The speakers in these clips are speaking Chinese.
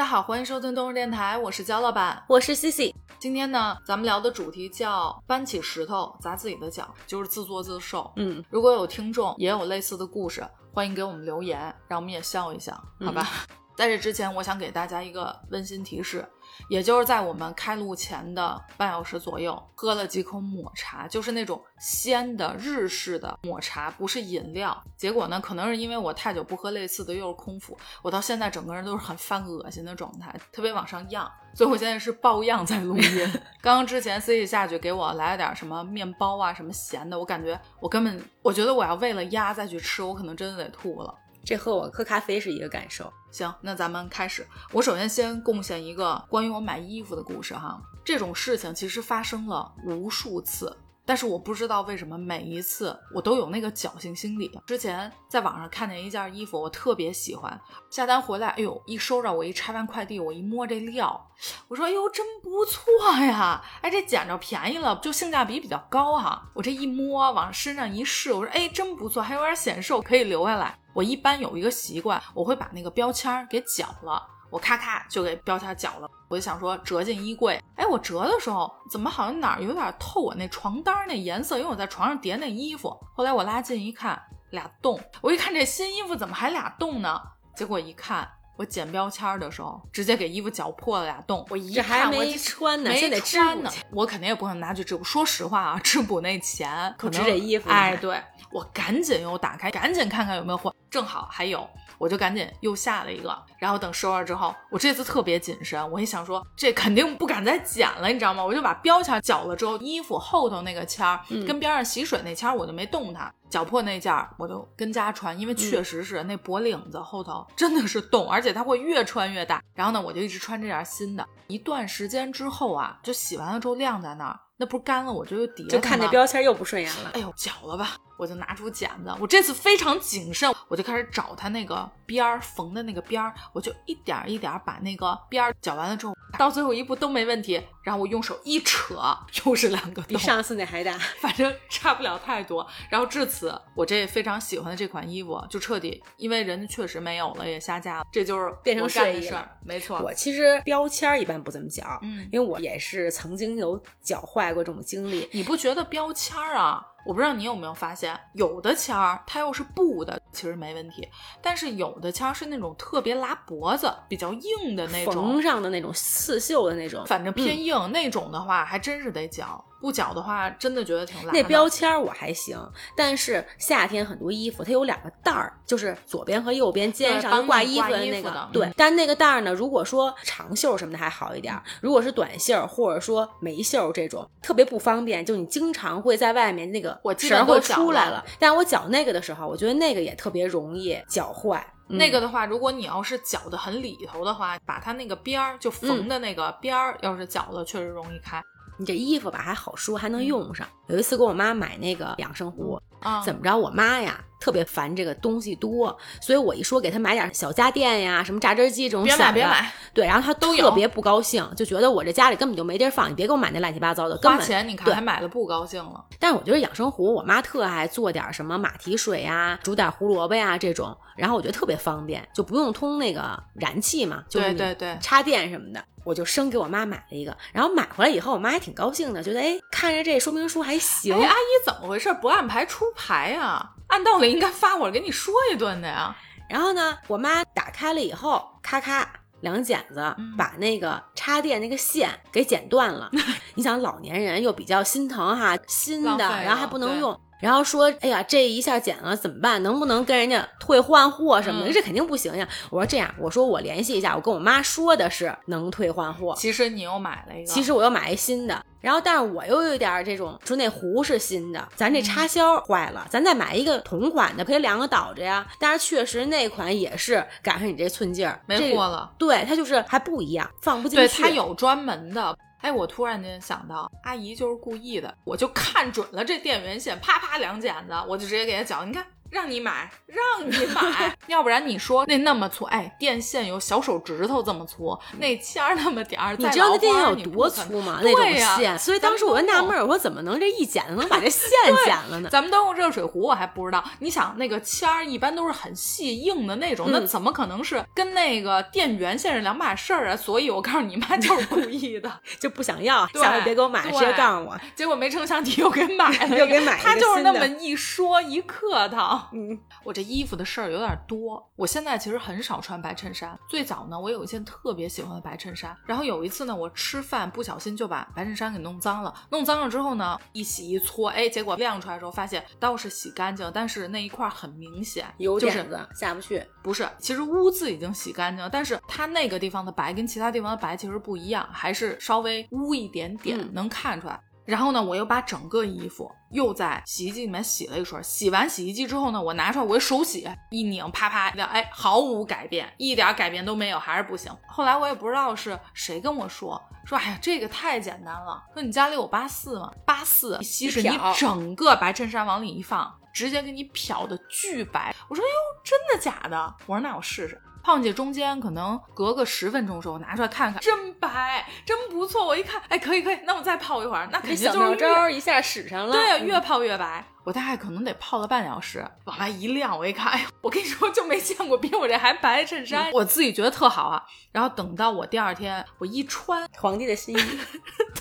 家好，欢迎收听东日电台，我是焦老板。我是西西今天呢，咱们聊的主题叫搬起石头砸自己的脚，就是自作自受。嗯，如果有听众也有类似的故事，欢迎给我们留言，让我们也笑一笑，好吧？在这之前，我想给大家一个温馨提示，也就是在我们开录前的半小时左右，喝了几口抹茶，就是那种鲜的日式的抹茶，不是饮料。结果呢，可能是因为我太久不喝类似的，又是空腹，我到现在整个人都是很犯恶心的状态，特别往上漾，所以我现在是抱恙在录音。刚 刚之前 C C 下去给我来了点什么面包啊，什么咸的，我感觉我根本，我觉得我要为了鸭再去吃，我可能真的得吐了。这和我喝咖啡是一个感受。行，那咱们开始。我首先先贡献一个关于我买衣服的故事哈。这种事情其实发生了无数次，但是我不知道为什么每一次我都有那个侥幸心理。之前在网上看见一件衣服，我特别喜欢，下单回来，哎呦，一收着，我一拆完快递，我一摸这料，我说，哎呦，真不错呀！哎，这捡着便宜了，就性价比比较高哈。我这一摸，往身上一试，我说，哎，真不错，还有点显瘦，可以留下来。我一般有一个习惯，我会把那个标签给绞了，我咔咔就给标签绞了。我就想说折进衣柜，哎，我折的时候怎么好像哪儿有点透我那床单那颜色，因为我在床上叠那衣服。后来我拉近一看，俩洞。我一看这新衣服怎么还俩洞呢？结果一看，我剪标签的时候直接给衣服绞破了俩洞。我一看，我没穿呢，没现在得呢。，我肯定也不可能拿去织补。说实话啊，织补那钱可值这衣服哎，对我赶紧又打开，赶紧看看有没有货，正好还有，我就赶紧又下了一个。然后等收了之后，我这次特别谨慎，我一想说这肯定不敢再剪了，你知道吗？我就把标签绞了之后，衣服后头那个签儿、嗯跟边上洗水那签儿我就没动它，绞破那件儿我就跟家穿，因为确实是那脖领子后头真的是洞，而且它会越穿越大。然后呢，我就一直穿这件新的。一段时间之后啊，就洗完了之后晾在那儿，那不是干了我就又叠就看那标签又不顺眼了。哎呦，绞了吧！我就拿出剪子，我这次非常谨慎，我就开始找它那个边儿缝的那个边儿，我就一点儿一点儿把那个边儿绞完了之后，到最后一步都没问题，然后我用手一扯，又是两个洞，比上次那还大，反正差不了太多。然后至此，我这非常喜欢的这款衣服就彻底，因为人家确实没有了，也下架了，这就是变成睡衣了事儿，没错。我其实标签一般不怎么绞，嗯因为我也是曾经有绞坏过这种经历。你不觉得标签儿啊？我不知道你有没有发现，有的签儿它又是布的，其实没问题，但是有的签儿是那种特别拉脖子、比较硬的那种缝，上的那种刺绣的那种，反正偏嗯硬、那种的话，还真是得绞。不绞的话，真的觉得挺拉的。那标签儿我还行，但是夏天很多衣服它有两个袋儿，就是左边和右边肩上挂衣挂服的那个对嗯。但那个袋儿呢，如果说长袖什么的还好一点儿，如果是短袖或者说没袖这种，特别不方便，就你经常会在外面那个绳儿会出来了。但我绞那个的时候，我觉得那个也特别容易绞坏。嗯那个的话，如果你要是绞的很里头的话，把它那个边儿就缝的那个边儿，要是绞了，确实容易开。你这衣服吧还好说，还能用上。有一次给我妈买那个养生壶，啊，怎么着？我妈呀特别烦这个东西多，所以我一说给她买点小家电呀，什么榨汁机这种别小的，买别买，对，然后她都有特别不高兴，就觉得我这家里根本就没地儿放，你别给我买那乱七八糟的，根本。花钱你看对还买了不高兴了。但是我觉得养生壶，我妈特爱做点什么马蹄水呀、煮点胡萝卜呀这种，然后我觉得特别方便，就不用通那个燃气嘛，就是你对对对插电什么的。我就生给我妈买了一个，然后买回来以后，我妈还挺高兴的，觉得哎，看着这说明书还行。哎，阿姨怎么回事？不按牌出牌呀、按道理应该发我给你说一顿的呀。然后呢，我妈打开了以后，咔咔两剪子嗯把那个插电那个线给剪断了。你想老年人又比较心疼哈，新的，然后还不能用。然后说，哎呀，这一下剪了怎么办？能不能跟人家退换货什么的？嗯这肯定不行呀！我说这样，我说我联系一下，我跟我妈说的是能退换货。其实你又买了一个，其实我又买一新的，然后但是我又有点儿这种，说那壶是新的，咱这插销坏了，咱再买一个同款的，可以两个倒着呀。但是确实那款也是赶上你这寸劲儿，没货了。对，它就是还不一样，放不进去。对它有专门的。哎，我突然间想到，阿姨就是故意的，我就看准了这电源线，啪啪两剪子，我就直接给她绞。你看让你买，让你买，要不然你说那那么粗，哎，电线有小手指头这么粗，那签儿那么点儿，你知道那电线有多粗吗？那种对呀线，所以当时我就纳闷儿，我说怎么能这一剪就能把这线剪了呢？咱们都用热水壶，我还不知道。你想那个签儿一般都是很细硬的那种，嗯那怎么可能是跟那个电源线是两码事儿啊？所以我告诉你妈就是故意的，就不想要，下回别给我买，直接告诉我。结果没成想你又给买了，又给买一个他就是那么一说一客套。嗯，我这衣服的事儿有点多，我现在其实很少穿白衬衫。最早呢，我有一件特别喜欢的白衬衫，然后有一次呢，我吃饭不小心就把白衬衫给弄脏了。弄脏了之后呢，一洗一搓，哎，结果晾出来的时候发现倒是洗干净，但是那一块儿很明显就是有点子下不去。不是，其实污渍已经洗干净了，但是它那个地方的白跟其他地方的白其实不一样，还是稍微污一点点，嗯能看出来。然后呢，我又把整个衣服又在洗衣机里面洗了一圈，洗完洗衣机之后呢，我拿出来，我手洗一拧，啪啪的，哎，毫无改变，一点改变都没有，还是不行。后来我也不知道是谁跟我说，说哎呀，这个太简单了，说你家里有八四吗？八四稀释，你整个白衬衫往里一放，直接给你漂的巨白。我说哟，真的假的？我说那我试试。胖姐中间可能隔个十分钟的时候，我拿出来看看，真白，真不错。我一看，哎，可以可以，那我再泡一会儿，那肯定就是越妙招一下使上了。对呀，嗯越泡越白。我大概可能得泡了半小时，往外一晾，我一看，哎呀，我跟你说就没见过比我这还白衬衫，我自己觉得特好啊。然后等到我第二天我一穿，皇帝的新衣，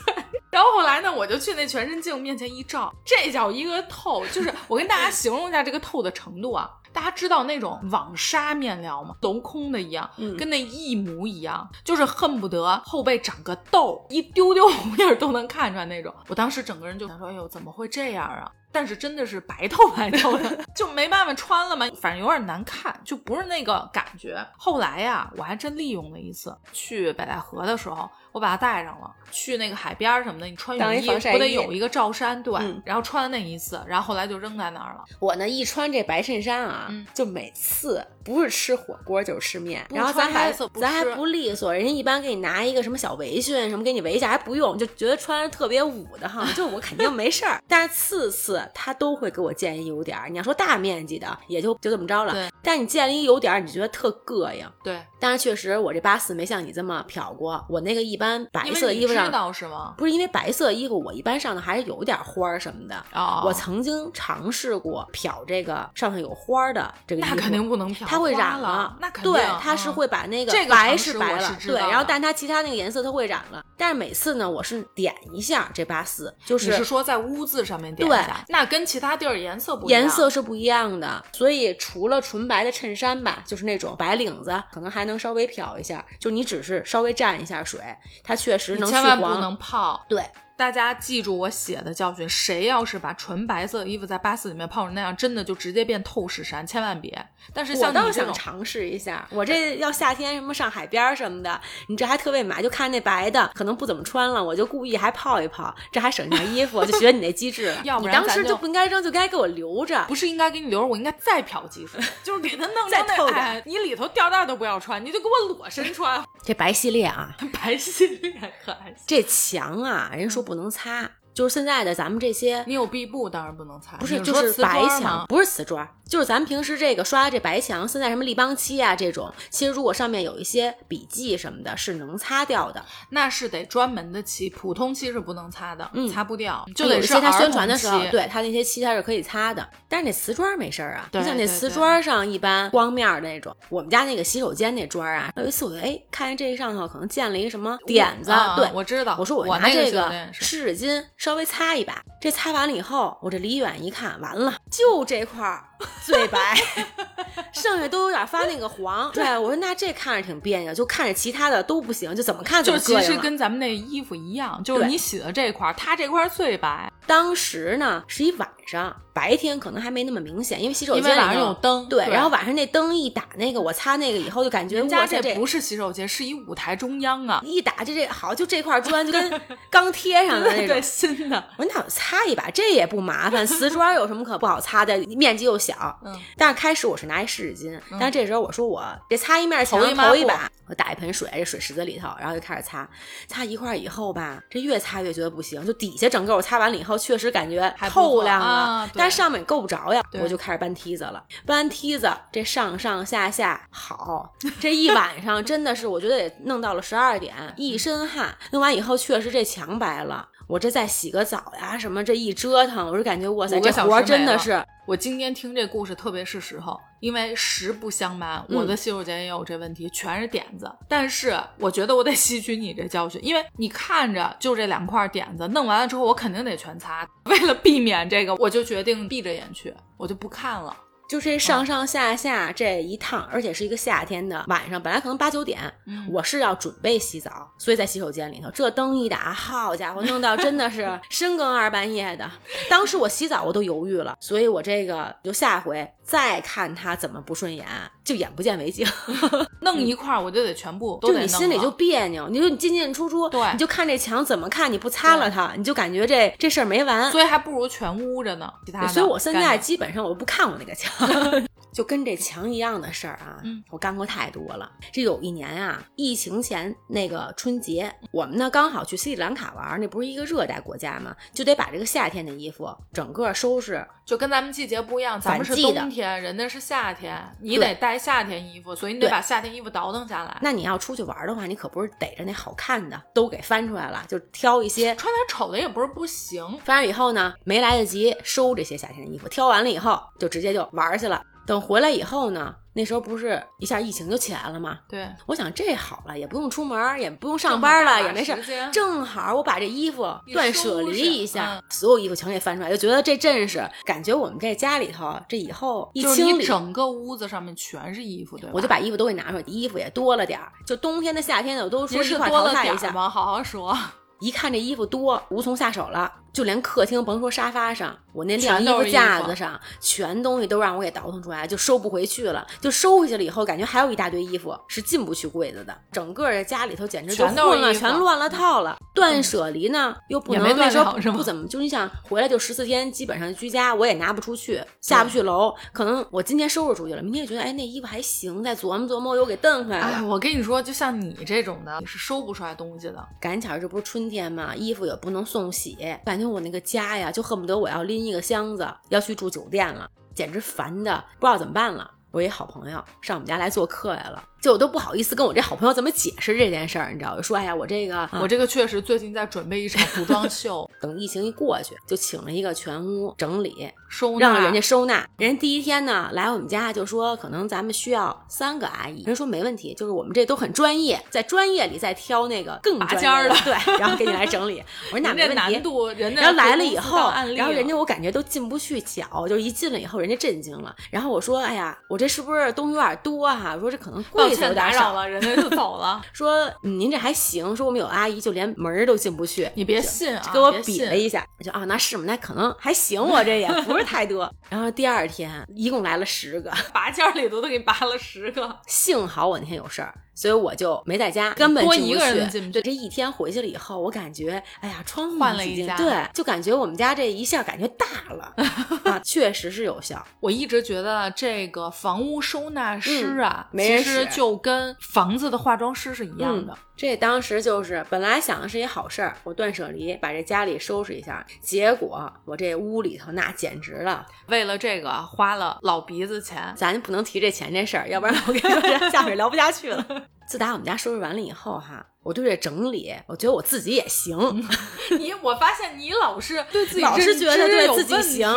然后后来呢，我就去那全身镜面前一照，这叫一个透，就是我跟大家形容一下这个透的程度啊。大家知道那种网纱面料吗？镂空的一样，嗯跟那一模一样，就是恨不得后背长个痘，一丢丢 红印儿都能看出来那种。我当时整个人就想说，哎呦，怎么会这样啊？但是真的是白透白透的，就没办法穿了嘛，反正有点难看，就不是那个感觉。后来呀，我还真利用了一次，去北戴河的时候，我把它带上了。去那个海边儿什么的，你穿当泳衣不得有一个罩衫？对，嗯然后穿了那一次，然后后来就扔在那儿了。我呢一穿这白衬衫啊，嗯就每次不是吃火锅就是吃面，然后咱还咱还不利索，人家一般给你拿一个什么小围裙什么给你围一下，还不用，就觉得穿着特别捂的哈，就我肯定没事儿。但是次次他都会给我建议有点儿，你要说大面积的也就就这么着了对，但是你建了一有点儿，你觉得特膈应。对，但是确实我这八四没像你这么漂过，我那个一般白色衣服上。道是吗？不是因为白色衣服，我一般上头还是有点花儿什么的。哦，我曾经尝试过漂这个上头有花儿的这个衣服，那肯定不能漂，它会染了，那肯定对，它是嗯会把那个这个白是白了，对，然后但它其他那个颜色它会染了。但是每次呢，我是点一下这八四，就是你是说在污渍上面点一对下，那跟其他地儿颜色不一样。颜色是不一样的。所以除了纯白的衬衫吧，就是那种白领子，可能还能稍微漂一下，就你只是稍微蘸一下水，它确实能去黄。千万不能泡。对，大家记住我写的教训，谁要是把纯白色的衣服在八四里面泡成那样，真的就直接变透视衫，千万别。但是我倒像你这种，想尝试一下，我这要夏天什么上海边儿什么的，你这还特别买，就看那白的，可能不怎么穿了，我就故意还泡一泡，这还省下衣服，就学你那机智。要不你然当时就不应该扔，就该给我留着。不是应该给你留着，我应该再漂几次，就是给它弄再透点哎，你里头吊带都不要穿，你就给我裸身穿，这白系列啊，白系列可还行。这墙啊，人说不能擦，就是现在的咱们这些。你有壁布当然不能擦，不是，就是白墙，不是瓷砖，就是咱们平时这个刷的这白墙，现在什么立邦漆啊这种，其实如果上面有一些笔记什么的，是能擦掉的。那是得专门的漆，普通漆是不能擦的，嗯擦不掉，就得是他宣传的时候，对他那些漆它是可以擦的，但是那瓷砖没事儿啊。你像那瓷砖上一般光面儿的那种，我们家那个洗手间那砖啊，有一次我就哎看见这上头可能溅了一个什么点子，啊对，我知道我说我拿这个湿纸巾稍微擦一把，这擦完了以后，我这离远一看，完了，就这块儿 最白，剩下都有点发那个黄。对，我说那这看着挺别扭，就看着其他的都不行，就怎么看怎就其实。跟咱们那衣服一样，就是你洗的这块儿，它这块儿最白，当时呢是一晚上，白天可能还没那么明显，因为洗手间晚上有灯。对，然后晚上那灯一打，那个我擦那个以后就感觉人家哇这这不是洗手间，是一舞台中央啊，一打就这好，就这块砖就跟 刚贴上的那种对，。新的。我说那我擦一把，这也不麻烦。瓷砖有什么可不好擦的？面积又小。嗯，但是开始我是拿一湿纸巾，但是这时候我说我别擦一面墙，头一把，我打一盆水，这水池子里头，然后就开始擦。擦一块儿以后吧，这越擦越觉得不行，就底下整个我擦完了以后，确实感觉透亮了，啊但是上面够不着呀，我就开始搬梯子了。搬梯子，这上上下下好，这一晚上真的是我觉得得弄到了十二点，一身汗。弄完以后，确实这墙白了。我这再洗个澡呀，什么这一折腾，我就感觉哇塞，这活真的是我今天听这故事特别是时候，因为实不相瞒，我的洗手间也有这问题，全是点子。但是我觉得我得吸取你这教训，因为你看着就这两块点子，弄完了之后我肯定得全擦。为了避免这个，我就决定闭着眼去，我就不看了。就这上上下下这一趟，而且是一个夏天的晚上，本来可能八九点，嗯我是要准备洗澡，所以在洗手间里头，这灯一打，好家伙，弄到真的是 深更二半夜的。当时我洗澡我都犹豫了，所以我这个就下回再看他怎么不顺眼，就眼不见为净，弄一块儿我就得全部都就你心里就别扭，你说你进进出出，对。你就看这墙怎么看，你不擦了它，你就感觉这这事儿没完。所以还不如全屋着呢。其他的，所以我现在基本上我不看我那个墙，就跟这墙一样的事儿啊，嗯。我干过太多了。这有一年啊，疫情前那个春节，我们呢刚好去斯里兰卡玩，那不是一个热带国家嘛，就得把这个夏天的衣服整个收拾。就跟咱们季节不一样，咱们是反季的。冬天，人家是夏天，你得带夏天衣服，所以你得把夏天衣服倒腾下来。那你要出去玩的话，你可不是逮着那好看的都给翻出来了，就挑一些。穿点丑的也不是不行，翻完以后呢，没来得及收这些夏天的衣服，挑完了以后就直接就玩去了。等回来以后呢，那时候不是一下疫情就起来了吗？对，我想这好了，也不用出门，也不用上班了，也没事，正好我把这衣服断舍离一下，嗯所有衣服全给翻出来，就觉得这阵势，感觉我们这家里头这以后一清理，整个屋子上面全是衣服，对吧？我就把衣服都给拿出来，衣服也多了点儿，就冬天的夏天的我都说一块您是多淘汰一下。吗？好好说，一看这衣服多，无从下手了。就连客厅，甭说沙发上，我那晾衣服架子上，全东西都让我给倒腾出来，就收不回去了。就收回去了以后，感觉还有一大堆衣服是进不去柜子的。整个这家里头简直就全都是混了，全乱了套了。断舍离呢，又不也没断能那时候了是吗不怎么，就你想回来就十四天，基本上居家，我也拿不出去，下不去楼。可能我今天收拾出去了，明天觉得哎那衣服还行，再琢磨琢磨，我又给蹬回来了。哎，我跟你说，就像你这种的，你是收不出来东西的。赶巧这不是春天嘛，衣服也不能送洗，感觉我那个家呀，就恨不得我要拎一个箱子要去住酒店了，简直烦的不知道怎么办了。我一好朋友上我们家来做客来了，就我都不好意思跟我这好朋友怎么解释这件事儿，你知道？我说哎呀，我这个、我这个确实最近在准备一场服装秀，等疫情一过去，就请了一个全屋整理，收纳让人家收纳。人家第一天呢来我们家就说，可能咱们需要三个阿姨。人说没问题，就是我们这都很专业，在专业里再挑那个更拔尖儿的对，然后给你来整理。我说那没问题难。度，人家然后来了以后，然后人家我感觉都进不去脚，就一进来以后，人家震惊了。然后我说：“哎呀，我这是不是东西有点多哈、我说这可能抱柜子有点少。歉打扰了，人家就走了。说嗯您这还行，说我们有阿姨就连门儿都进不去。你别信啊，给我比了一下，我就啊，那是吗？那可能还行，我这也不是太多。然后第二天一共来了十个，拔尖儿里头都给拔了十个，幸好我那天有事儿，所以我就没在家，根本进不多一个人进不去对，这一天回去了以后，我感觉，哎呀，窗户换了一家对，就感觉我们家这一下感觉大了 啊，确实是有效。我一直觉得这个房屋收纳师啊，嗯没人其实就跟房子的化妆师是一样的。嗯这当时就是本来想的是一好事儿，我断舍离，把这家里收拾一下，结果我这屋里头那简直了，为了这个花了老鼻子钱，咱不能提这钱这事儿，要不然我跟你说这下水聊不下去了。自打我们家收拾完了以后哈，我对这整理，我觉得我自己也行，你我发现你老是 对自己老是觉得对自己行。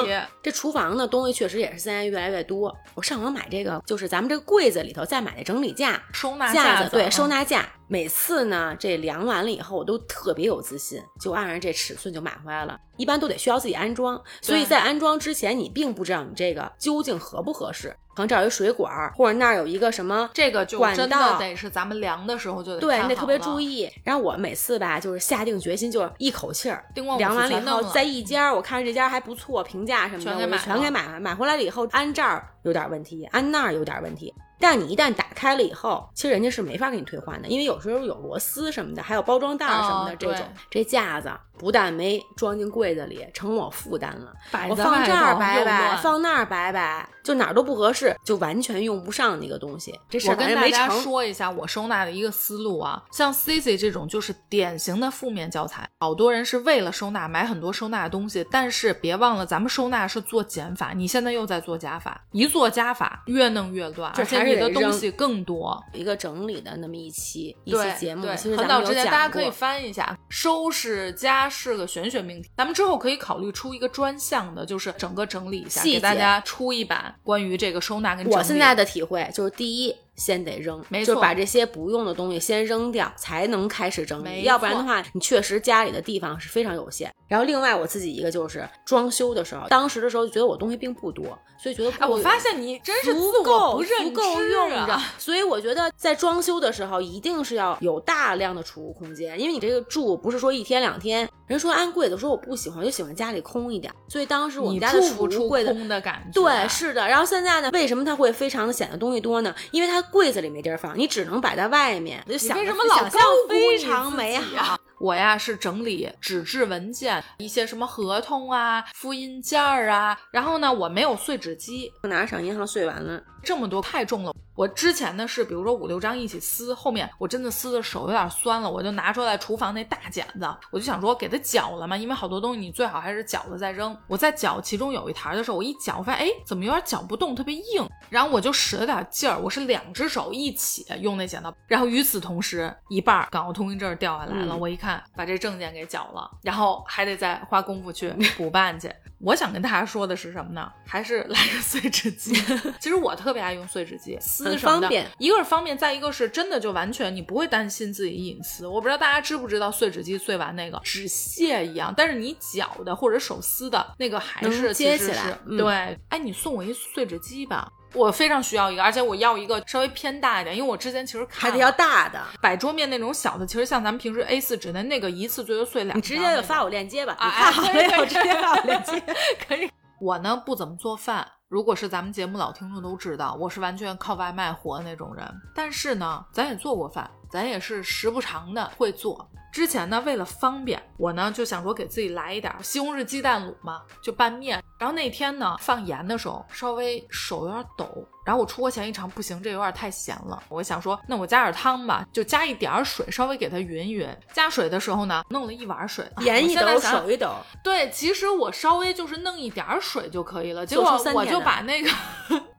这厨房的东西确实也是现在越来越多。我上网买这个，就是咱们这个柜子里头再买那整理架。收纳架子，对嗯收纳架，每次呢这量完了以后，我都特别有自信，就按照这尺寸就买回来了。一般都得需要自己安装，所以在安装之前，你并不知道你这个究竟合不合适。可能这儿有一水管儿，或者那儿有一个什么这个就管真的道得是咱们量的时候就得对，你得特别。注意。然后我每次吧，就是下定决心，就是一口气儿量完了以后，在一家儿我看这家还不错，评价什么的，我全给买了全给买。买回来了以后，安这儿有点问题，安那儿有点问题。但你一旦打开了以后，其实人家是没法给你退换的，因为有时候有螺丝什么的，还有包装袋什么的哦这种。这架子不但没装进柜子里，成我负担了。摆我放这儿摆摆，乱放那儿摆摆，就哪儿都不合适，就完全用不上那个东西。这事我儿反跟大家。说一下我收纳的一个思路啊，像 Cici 这种就是典型的负面教材，好多人是为了收纳买很多收纳的东西，但是别忘了咱们收纳是做减法，你现在又在做加法，一做加法越弄越乱，而且你的东西更多。一个整理的那么一期一期节目，其实很早之前大家可以翻一下，收拾家是个玄学命题，咱们之后可以考虑出一个专项的，就是整个整理一下，给大家出一版关于这个收纳跟整理。我现在的体会就是，第一，先得扔，没错就是把这些不用的东西先扔掉，才能开始整理。要不然的话，你确实家里的地方是非常有限。然后另外我自己一个就是装修的时候，当时的时候就觉得我东西并不多，所以觉得哎，不我发现你真是足够不够用着啊，所以我觉得在装修的时候一定是要有大量的储物空间，因为你这个住不是说一天两天。人说安柜子，说我不喜欢，我就喜欢家里空一点，所以当时我们家的储物柜的感觉。对，是的。然后现在呢，为什么它会非常的显得东西多呢？因为它柜子里没地儿放，你只能摆在外面。我就你想为什么老想象高估非常美好？我呀是整理纸质文件，一些什么合同啊、复印件儿啊，然后呢，我没有碎纸机，我拿上银行碎完了，这么多太重了。我之前呢是比如说五六张一起撕，后面我真的撕的手有点酸了，我就拿出来厨房那大剪子，我就想说给它绞了嘛，因为好多东西你最好还是绞了再扔。我在绞其中有一台的时候，我一绞，我发现哎怎么有点绞不动，特别硬，然后我就使了点劲儿，我是两只手一起用那剪刀，然后与此同时一半港澳通行证掉下来了，我一看把这证件给绞了，然后还得再花功夫去补办去。我想跟大家说的是什么呢？还是来个碎纸机。其实我特别爱用碎纸机，撕什么的方便一个是方便，再一个是真的就完全你不会担心自己隐私。我不知道大家知不知道碎纸机碎完那个纸屑一样，但是你绞的或者手撕的那个还是接起来嗯对。哎，你送我一碎纸机吧。我非常需要一个，而且我要一个稍微偏大一点，因为我之前其实看还得要大的。摆桌面那种小的，其实像咱们平时 A 4纸的那个一次最多碎两你直接就发我链接吧，啊好哎可以可以了以后直接发我链接。可以。我呢不怎么做饭，如果是咱们节目老听众都知道，我是完全靠外卖活的那种人。但是呢，咱也做过饭，咱也是时不常的会做。之前呢，为了方便，我呢就想说给自己来一点西红柿鸡蛋卤嘛，就拌面。然后那天呢放盐的时候，稍微手有点抖。然后我出锅前一尝，不行，这有点太咸了。我想说，那我加点汤吧，就加一点儿水，稍微给它匀匀。加水的时候呢，弄了一碗水，盐一抖，手一抖，对，其实我稍微就是弄一点儿水就可以了，结果我就把那个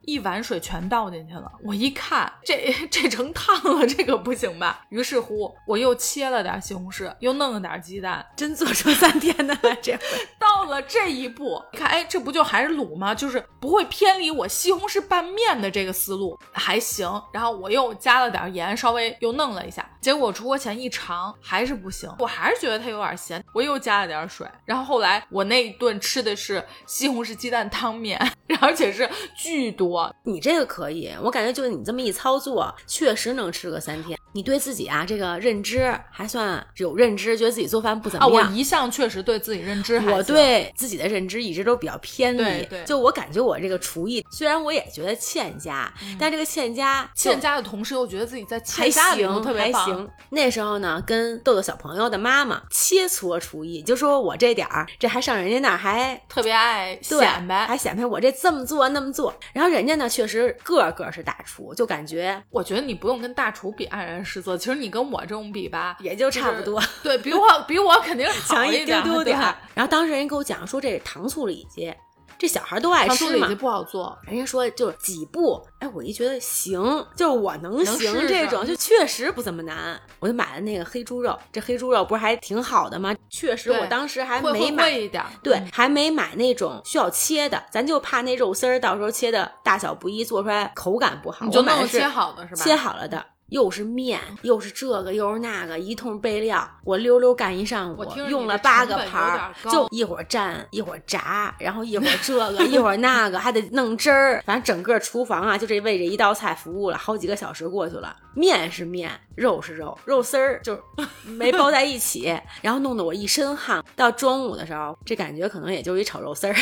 一碗水全倒进去了。我一看，这这成烫了，这个不行吧？于是乎，我又切了点西红柿，又弄了点鸡蛋，真做出三天的了，这回。到了这一步，你看，哎，这不就还是卤吗？就是不会偏离我西红柿拌面的这个思路，还行。然后我又加了点盐，稍微又弄了一下，结果出锅前一尝还是不行，我还是觉得它有点咸，我又加了点水。然后后来我那一顿吃的是西红柿鸡蛋汤面，而且是巨多，你这个可以，我感觉就是你这么一操作，确实能吃个三天。你对自己啊这个认知还算有认知，觉得自己做饭不怎啊，么样。我一向确实对自己认知还我对自己的认知一直都比较偏离，对对就我感觉我这个厨艺，虽然我也觉得欠佳，但这个欠佳欠佳的同时又觉得自己在还欠佳里特别棒还行。那时候呢，跟豆豆小朋友的妈妈切磋厨艺，就说我这点儿，这还上人家那儿还特别爱显摆，还显摆我这这么做那么做。然后人家呢，确实个个是大厨，就感觉我觉得你不用跟大厨比黯然失色，其实你跟我这种比吧，也就差不多。对比我比我肯定好强一丢丢点儿。然后当时人给我讲说，这是糖醋里脊，这小孩都爱吃嘛。不好做，人家说就是几步，哎，我一觉得行，就是我能能行这种，就确实不怎么难。我就买了那个黑猪肉，这黑猪肉不是还挺好的吗？确实，我当时还没买会一点，对，嗯还没买那种需要切的，咱就怕那肉丝儿到时候切的大小不一，做出来口感不好。你就弄切好的是吧？切好了的，又是面，又是这个，又是那个，一通备料，我溜溜干一上午用了八个盘儿就一会儿蘸，一会儿炸，然后一会儿这个，一会儿那个，还得弄汁儿，反正整个厨房啊，就这为这一道菜服务了好几个小时过去了。面是面，肉是肉，肉丝儿就没包在一起，然后弄得我一身汗。到中午的时候，这感觉可能也就一炒肉丝儿。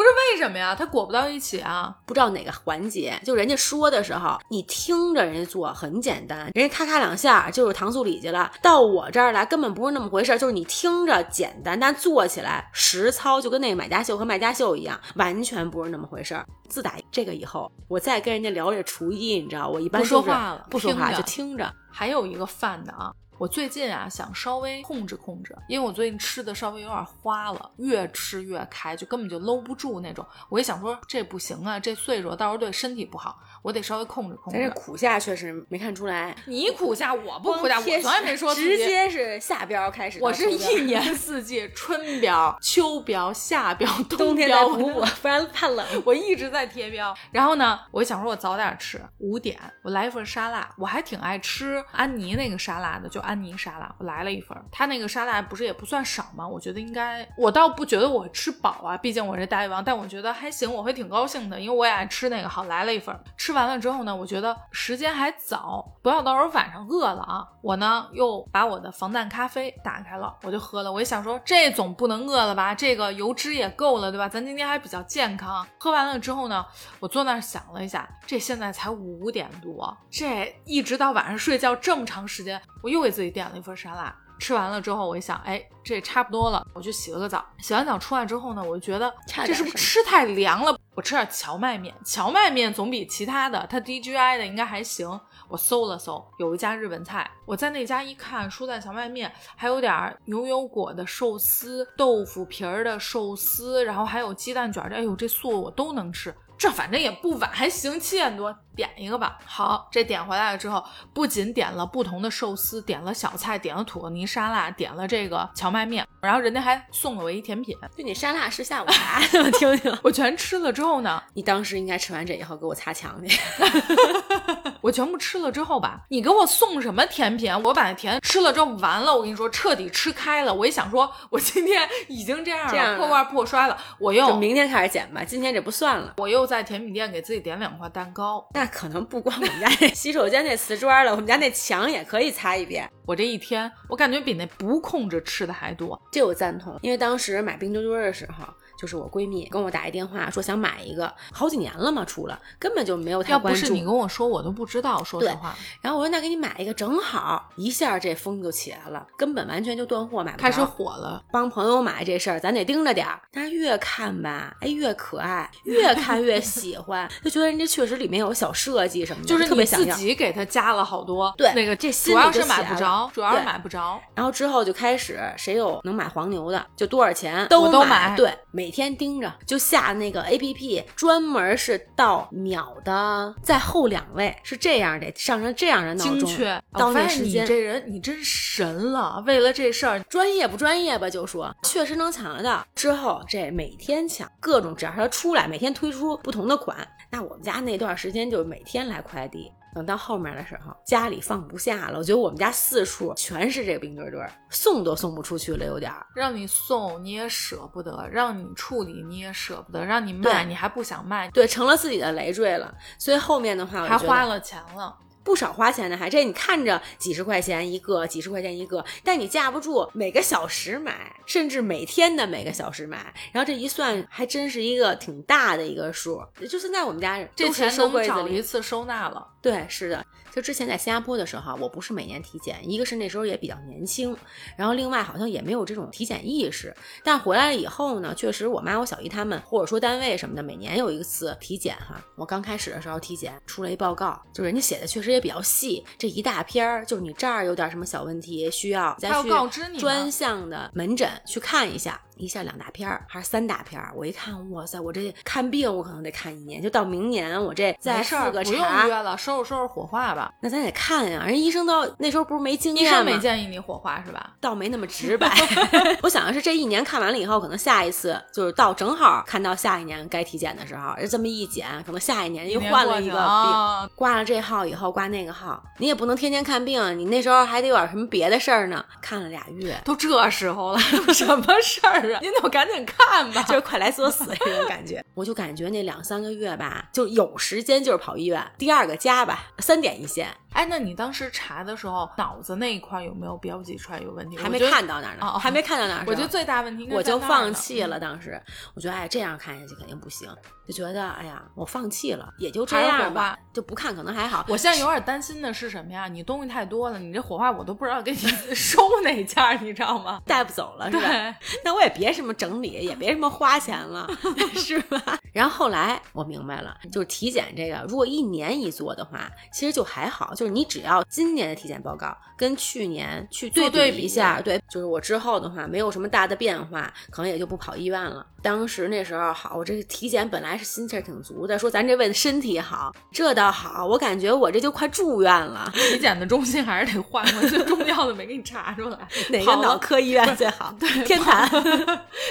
不是为什么呀？它裹不到一起啊。不知道哪个环节，就人家说的时候，你听着人家做很简单，人家咔咔两下就是糖醋里脊了。到我这儿来根本不是那么回事，就是你听着简单，但做起来实操，就跟那个买家秀和卖家秀一样，完全不是那么回事。自打这个以后，我再跟人家聊这厨艺，你知道，我一般不说话了，不说话听就听着。还有一个饭的啊，我最近啊想稍微控制控制，因为我最近吃的稍微有点花了，越吃越开，就根本就搂不住那种。我一想说这不行啊，这岁数到时候对身体不好，我得稍微控制控制。咱这苦夏确实没看出来，你苦夏，我不苦下，我从来没说。直接是下标开始我，是一年 四季，春标、秋标、夏标、冬天标再补补，不然怕冷。我一直在贴标。然后呢，我想说，我早点吃，五点我来一份沙拉。我还挺爱吃安妮那个沙拉的，就安妮沙拉，我来了一份。它那个沙拉不是也不算少吗？我觉得应该，我倒不觉得我吃饱啊，毕竟我是大胃王，但我觉得还行，我会挺高兴的，因为我也爱吃那个。好，来了一份。吃完了之后呢，我觉得时间还早，不要到时候晚上饿了啊。我呢又把我的防弹咖啡打开了，我就喝了。我一想说，这总不能饿了吧？这个油脂也够了，对吧？咱今天还比较健康。喝完了之后呢，我坐那儿想了一下，这现在才五点多，这一直到晚上睡觉这么长时间，我又给自己点了一份沙拉。吃完了之后，我一想，哎，这也差不多了，我去洗了个澡。洗完澡出来之后呢，我就觉得这是不是吃太凉了？我吃点荞麦面，荞麦面总比其他的它 DGI 的应该还行。我搜了搜，有一家日本菜，我在那家一看，蔬菜荞麦面，还有点儿牛油果的寿司、豆腐皮儿的寿司，然后还有鸡蛋卷儿的，哎呦，这素我都能吃。这反正也不晚，还行，七点多点一个吧。好，这点回来了之后，不仅点了不同的寿司，点了小菜，点了土豆泥沙拉，点了这个荞麦面，然后人家还送了我一甜品，就你沙拉是下午 茶，我听听。我全吃了之后呢，你当时应该吃完这以后给我擦墙去。我全部吃了之后吧，你给我送什么甜品？我把那甜吃了之后完了，我跟你说彻底吃开了。我一想说，我今天已经这样了，这样了破罐破摔了，我就又明天开始减吧，今天这不算了。我又在甜品店给自己点两块蛋糕。那可能不光我们家那洗手间那瓷砖了，我们家那墙也可以擦一遍。我这一天，我感觉比那不控制吃的还多。这我赞同，因为当时买冰墩墩的时候，就是我闺蜜跟我打一电话说想买一个，好几年了嘛，出了根本就没有太关注要不。是你跟我说，我都不知道。说实话，然后我说那给你买一个，正好一下这风就起来了，根本完全就断货买不着。开始火了。帮朋友买这事儿，咱得盯着点儿。但是越看吧，哎，越可爱，越看越喜欢，就觉得人家确实里面有小设计什么的，就是特别想要。己给他加了好多，对那个这心主要是买不着，主要是买不着。然后之后就开始，谁有能买黄牛的，就多少钱买。我都买对，每天盯着，就下那个 A P P，专门是到秒的，在后两位是这样的，上成这样的闹钟，精确，到时间。这人你真神了，为了这事儿，专业不专业吧？就说确实能抢得到。之后这每天抢各种，只要它出来，每天推出不同的款。那我们家那段时间就每天来快递。等到后面的时候，家里放不下了，我觉得我们家四处全是这个冰墩墩，送都送不出去了，有点儿。让你送你也舍不得，让你处理你也舍不得，让你卖你还不想卖，对，成了自己的累赘了。所以后面的话，还花了钱了。不少花钱的，还这你看着几十块钱一个，几十块钱一个，但你架不住每个小时买，甚至每天的每个小时买，然后这一算还真是一个挺大的一个数。就现在我们家这钱能柜子里，找一次收纳了，对，是的。就之前在新加坡的时候，我不是每年体检，一个是那时候也比较年轻，然后另外好像也没有这种体检意识。但回来了以后呢，确实我妈、我小姨他们，或者说单位什么的，每年有一次体检哈。我刚开始的时候体检出了一报告，就人家写的确实也比较细，这一大篇儿，就是你这儿有点什么小问题，需要再去告知你专项的门诊去看一下。一下两大片儿还是三大片儿？我一看，哇塞，我这看病我可能得看一年，就到明年我这再复个不用查约，了，收拾收拾火化吧。那咱得看呀，人医生都那时候不是没经验医生？没建议你火化是吧？倒没那么直白。我想的是，这一年看完了以后，可能下一次就是到正好看到下一年该体检的时候，这么一检，可能下一年又换了一个病。啊挂了这号以后，挂那个号，你也不能天天看病，你那时候还得有点什么别的事儿呢。看了俩月，都这时候了，有 什么事儿啊？您就赶紧看吧。就是快来作死这种感觉。我就感觉那两三个月吧，就有时间就是跑医院，第二个家吧，三点一线。哎，那你当时查的时候，脑子那一块有没有标记出来有问题？还没看到那儿呢，还没看到那儿。我觉得最大问题我就放弃了。嗯当时我觉得，哎，这样看下去肯定不行，就觉得，哎呀，我放弃了，也就这样吧，就不看可能还好。我现在有点担心的是什么呀？你东西太多了，你这火化我都不知道给你 收哪件儿，你知道吗？带不走了是吧？对，那我也别什么整理，也别什么花钱了，是吧？然后后来我明白了，就是体检这个，如果一年一做的话，其实就还好，就是你只要今年的体检报告跟去年去做对比比一下，对，就是我之后的话没有什么大的变化，可能也就不跑医院了。当时那时候好，我这个体检本来是心气儿挺足的，说咱这为了身体好，这倒好，我感觉我这就快住院了。体检的中心还是得换换，最重要的没给你查出来。哪 个脑科医院最好？对，天坛。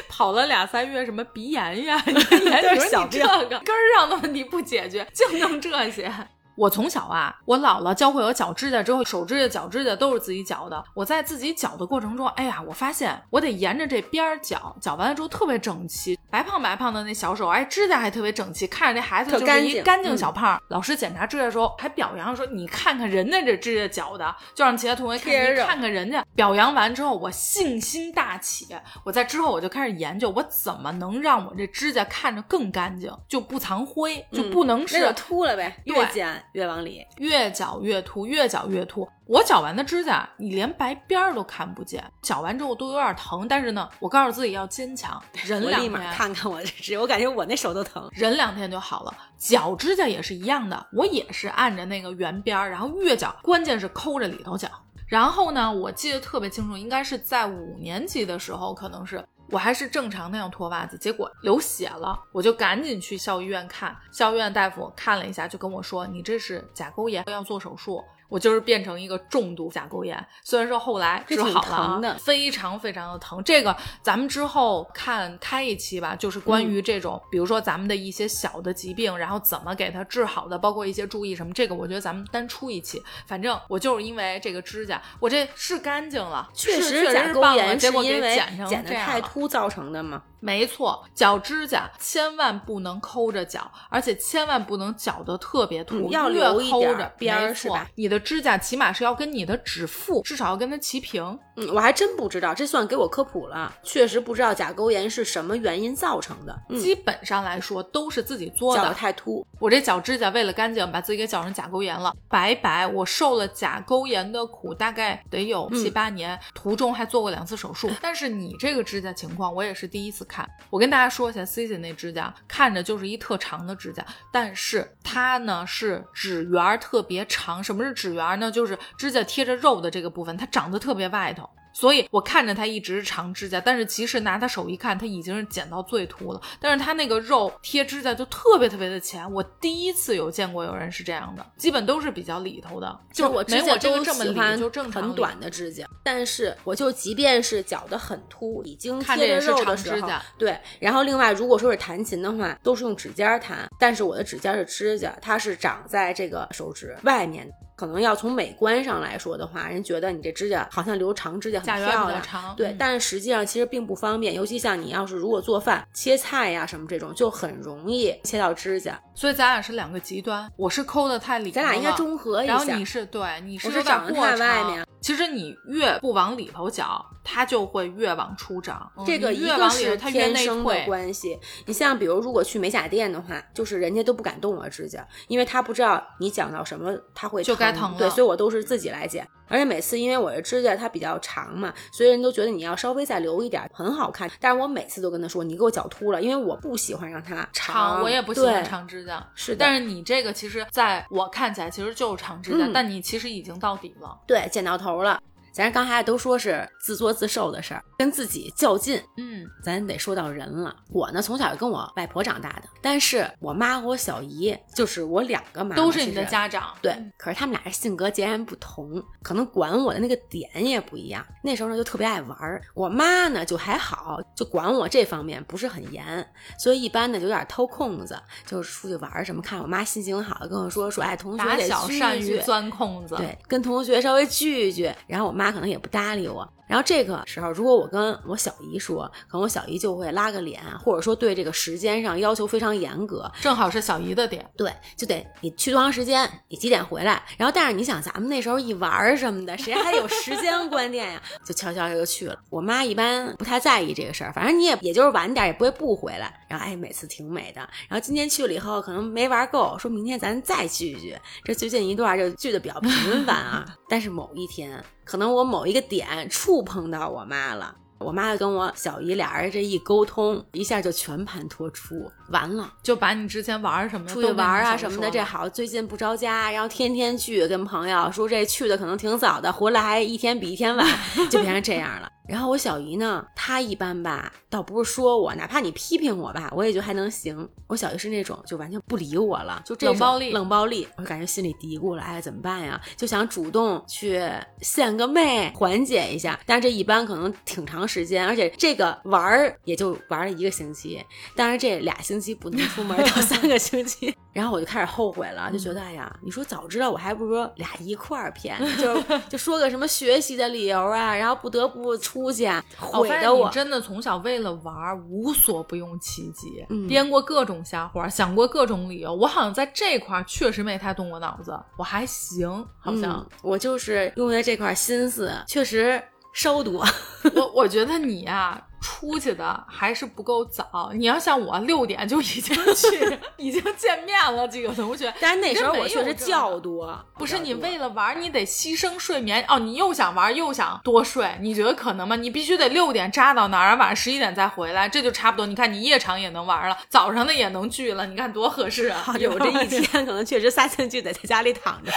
跑了俩三月，什么鼻炎呀、咽炎，就是你说小病你这个根儿上的问题不解决，就弄这些。我从小啊，我姥姥教会我脚指甲之后，手指甲、脚指甲都是自己绞的。我在自己绞的过程中，哎呀，我发现我得沿着这边儿绞，绞完了之后特别整齐，白胖白胖的那小手，哎，指甲还特别整齐，看着那孩子就是一干净嗯小胖儿。老师检查指甲的时候还表扬说：“你看看人家这指甲绞的，就让其他同学看，你看看人家。”表扬完之后，我信心大起。我在之后我就开始研究，我怎么能让我这指甲看着更干净，就不藏灰，就不能是嗯那就秃了呗，对越剪越往里。越绞越秃，越绞越秃。我绞完的指甲，你连白边儿都看不见，绞完之后都有点疼。但是呢，我告诉自己要坚强，忍两我立马天，看看我这指，我感觉我那手都疼。忍两天就好了。脚指甲也是一样的，我也是按着那个圆边儿，然后越绞，关键是抠着里头绞。然后呢，我记得特别清楚，应该是在五年级的时候，可能是我还是正常那样脱袜子，结果流血了，我就赶紧去校医院看。校医院大夫看了一下，就跟我说：“你这是甲沟炎，要做手术。”我就是变成一个重度甲沟炎，虽然说后来治好了啊疼的非常非常的疼。这个咱们之后看开一期吧，就是关于这种，比如说咱们的一些小的疾病，然后怎么给它治好的，包括一些注意什么，这个我觉得咱们单出一期。反正我就是因为这个指甲，我这是干净了，确是实，甲沟了炎结果给是因为剪的太秃造成的吗？没错，脚指甲千万不能抠着脚，而且千万不能绞得特别秃，嗯要越留一点抠着边儿是吧你的指甲起码是要跟你的指腹至少要跟它齐平。嗯，我还真不知道，这算给我科普了。确实不知道甲沟炎是什么原因造成的。嗯，基本上来说都是自己做的的。太秃。我这脚指甲为了干净，把自己给绞成甲沟炎了，白白我受了甲沟炎的苦，大概得有嗯七八年，途中还做过两次手术。但是你这个指甲情况，我也是第一次看。我跟大家说一下，Cici 那指甲看着就是一特长的指甲，但是它呢是指缘儿特别长。什么是指缘儿呢？就是指甲贴着肉的这个部分，它长得特别外头。所以我看着它一直是长指甲，但是其实拿他手一看，它已经是剪到最秃了。但是它那个肉贴指甲就特别特别的浅，我第一次有见过有人是这样的，基本都是比较里头的，就我指甲没我这个都这么里，喜欢就正常很短的指甲，但是我就即便是绞的很秃，已经贴着肉的时候指甲，对。然后另外，如果说是弹琴的话，都是用指尖儿弹，但是我的指尖儿的指甲它是长在这个手指外面的。可能要从美观上来说的话，人觉得你这指甲好像留长指甲很漂亮，长，对，嗯但是实际上其实并不方便，尤其像你要是如果做饭、切菜呀、什么这种，就很容易切到指甲。所以咱俩是两个极端，我是抠的太里头，咱俩应该中和一下。然后你是对，你是长得太外面。其实你越不往里头绞，它就会越往出长。嗯这个一个是天生的。关系。你像比如如果去美甲店的话，就是人家都不敢动我指甲，因为他不知道你讲到什么他会就该疼了对，所以我都是自己来剪。而且每次因为我的指甲它比较长嘛，所以人都觉得你要稍微再留一点很好看。但是我每次都跟他说，你给我剪秃了，因为我不喜欢让它长，长，我也不喜欢长指甲。是的，但是你这个其实在我看起来其实就是长指甲，嗯但你其实已经到底了。对剪到头了。咱刚才都说是自作自受的事儿，跟自己较劲，嗯，咱得说到人了。我呢，从小就跟我外婆长大的，但是我妈和我小姨就是我两个妈妈，都是你的家长。对嗯，可是他们俩性格截然不同，可能管我的那个点也不一样。那时候呢，就特别爱玩儿。我妈呢就还好，就管我这方面不是很严，所以一般呢就有点偷空子，就是出去玩儿什么，看我妈心情好，跟我说说，哎，同学小善于钻空子。对，跟同学稍微聚一聚，然后我妈可能也不搭理我。然后这个时候，如果我跟我小姨说，可能我小姨就会拉个脸，或者说对这个时间上要求非常严格。正好是小姨的点，对，就得你去多长时间，你几点回来。然后，但是你想，咱们那时候一玩儿什么的，谁还有时间观念呀？就悄悄就去了。我妈一般不太在意这个事儿，反正你也也就是晚点，也不会不回来。然后，哎，每次挺美的。然后今天去了以后，可能没玩够，说明天咱再聚一聚。这最近一段就聚的比较频繁啊。但是某一天，可能我某一个点触碰到我妈了。我妈跟我小姨俩人这一沟通，一下就全盘托出，完了就把你之前玩什么出去玩啊什么的，这好最近不着家，然后天天聚，跟朋友说这去的可能挺早的，回来还一天比一天晚，就变成这样了。然后我小姨呢，她一般吧，倒不是说我，哪怕你批评我吧，我也就还能行。我小姨是那种就完全不理我了，就这冷暴力，冷暴力，我感觉心里嘀咕了，哎，怎么办呀？就想主动去献个媚，缓解一下。但是这一般可能挺长时间，而且这个玩儿也就玩了一个星期，但是这俩星期不能出门，到三个星期，然后我就开始后悔了，就觉得哎呀，你说早知道我还不如说俩一块儿骗，就就说个什么学习的理由啊，然后不得不出。出去毁的我，真的从小为了玩无所不用其极，编过各种瞎话，想过各种理由。我好像在这块确实没太动过脑子，我还行，好像我就是用在这块心思确实稍多。我我觉得你呀。出去的还是不够早，你要像我六点就已经去，已经见面了几个同学。但是那时候我确实觉多，不是你为了玩，你得牺牲睡眠哦。你又想玩又想多睡，你觉得可能吗？你必须得六点扎到那儿，晚上十一点再回来，这就差不多。你看你夜场也能玩了，早上的也能聚了，你看多合适啊！有这一天可能确实仨星期得在家里躺着，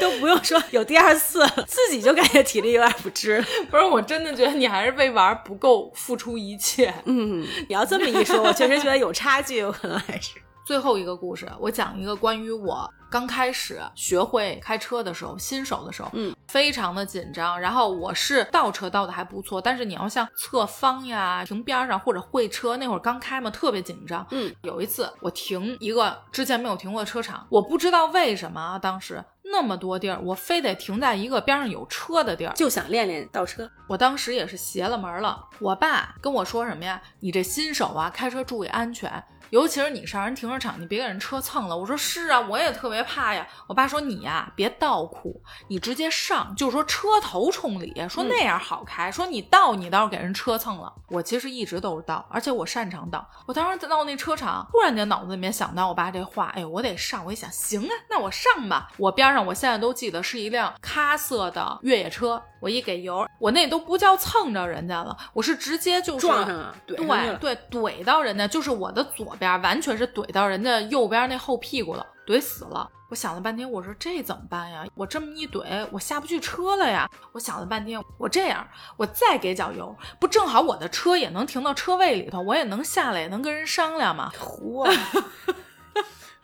都不用说有第二次，自己就感觉体力有点不支。不是，我真的觉得你还是为玩不够。付出一切，嗯，你要这么一说，我确实觉得有差距，有可能还是最后一个故事。我讲一个关于我刚开始学会开车的时候，新手的时候，嗯，非常的紧张。然后我是倒车倒的还不错，但是你要像侧方呀、停边上或者会车，那会儿刚开嘛，特别紧张。嗯，有一次我停一个之前没有停过的车场，我不知道为什么啊，当时。那么多地儿，我非得停在一个边上有车的地儿，就想练练倒车。我当时也是邪了门了。我爸跟我说什么呀？你这新手啊，开车注意安全。尤其是你上人停车场，你别给人车蹭了。我说是啊，我也特别怕呀。我爸说你呀，别倒库，你直接上，就是说车头冲里，说那样好开。说你倒，你倒是给人车蹭了。我其实一直都是倒，而且我擅长倒。我当时到那车场，突然间脑子里面想到我爸这话，哎，我得上。我一想，行啊，那我上吧。我边上，我现在都记得是一辆咖色的越野车。我一给油，我那都不叫蹭着人家了，我是直接就是撞上了，对对，怼到人家，就是我的左边完全是怼到人家右边那后屁股了，怼死了。我想了半天，我说这怎么办呀？我这么一怼，我下不去车了呀。我想了半天，我这样，我再给脚油，不正好我的车也能停到车位里头，我也能下来，也能跟人商量嘛。嚯！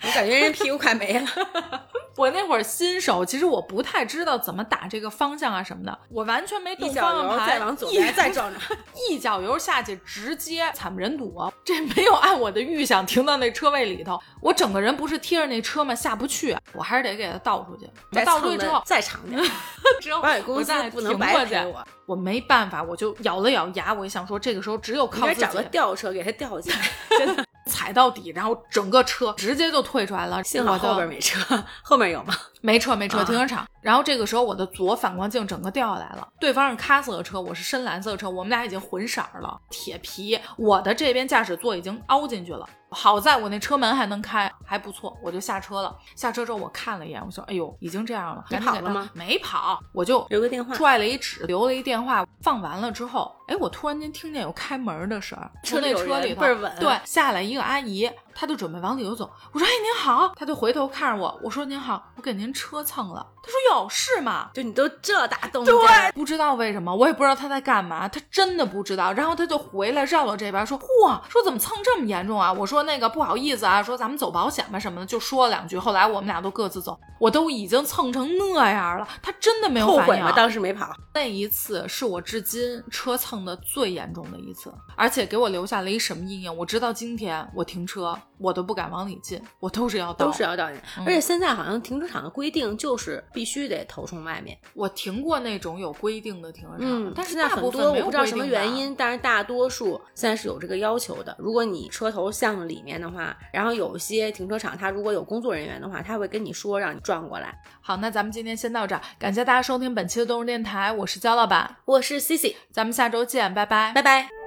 我感觉人屁股快没了。我那会儿新手，其实我不太知道怎么打这个方向啊什么的，我完全没动方向盘，再往左边再撞着，一脚油下去，直接惨不忍睹。这没有按我的预想停到那车位里头，我整个人不是贴着那车吗？下不去，我还是得给它倒出去。倒出去之后再长点，之后保险公司不能白赔我。我没办法，我就咬了咬牙，我就想说，这个时候只有靠自己找个吊车给它吊起来，真的。踩到底，然后整个车直接就退出来了。幸好后边没车，后面有吗？没车，没车，停车场。然后这个时候我的左反光镜整个掉下来了。对方是咖色的车，我是深蓝色的车，我们俩已经混色了。铁皮，我的这边驾驶座已经凹进去了。好在我那车门还能开，还不错，我就下车了。下车之后我看了一眼，我说：“哎呦，已经这样了。”还跑了吗？没跑，我就留个电话，拽了一纸，留了一电话。放完了之后，哎，我突然间听见有开门的声儿，车那车里头，对，下来一个阿姨。他就准备往里头走，我说：“哎，您好。”他就回头看着我，我说：“您好，我给您车蹭了。”他说：“有事吗？就你都这大动静，对，不知道为什么，我也不知道他在干嘛，他真的不知道。然后他就回来绕到这边说：‘嚯，说怎么蹭这么严重啊？’我说：‘那个不好意思啊，说咱们走保险吧什么的，就说了两句。后来我们俩都各自走，我都已经蹭成那样了，他真的没有后悔吗？当时没跑，那一次是我至今车蹭的最严重的一次，而且给我留下了一什么阴影？我直到今天，我停车。”我都不敢往里进，我都是要倒。都是要倒进。嗯而且现在好像停车场的规定就是必须得头冲外面。我停过那种有规定的停车场，嗯，但是现在大部分没有很多我不知道什么原因，但是大多数现在是有这个要求的。如果你车头向里面的话，然后有一些停车场它如果有工作人员的话，他会跟你说让你转过来。好，那咱们今天先到这儿，感谢大家收听本期的动物电台，我是焦老板，我是 Cici，咱们下周见，拜拜拜拜。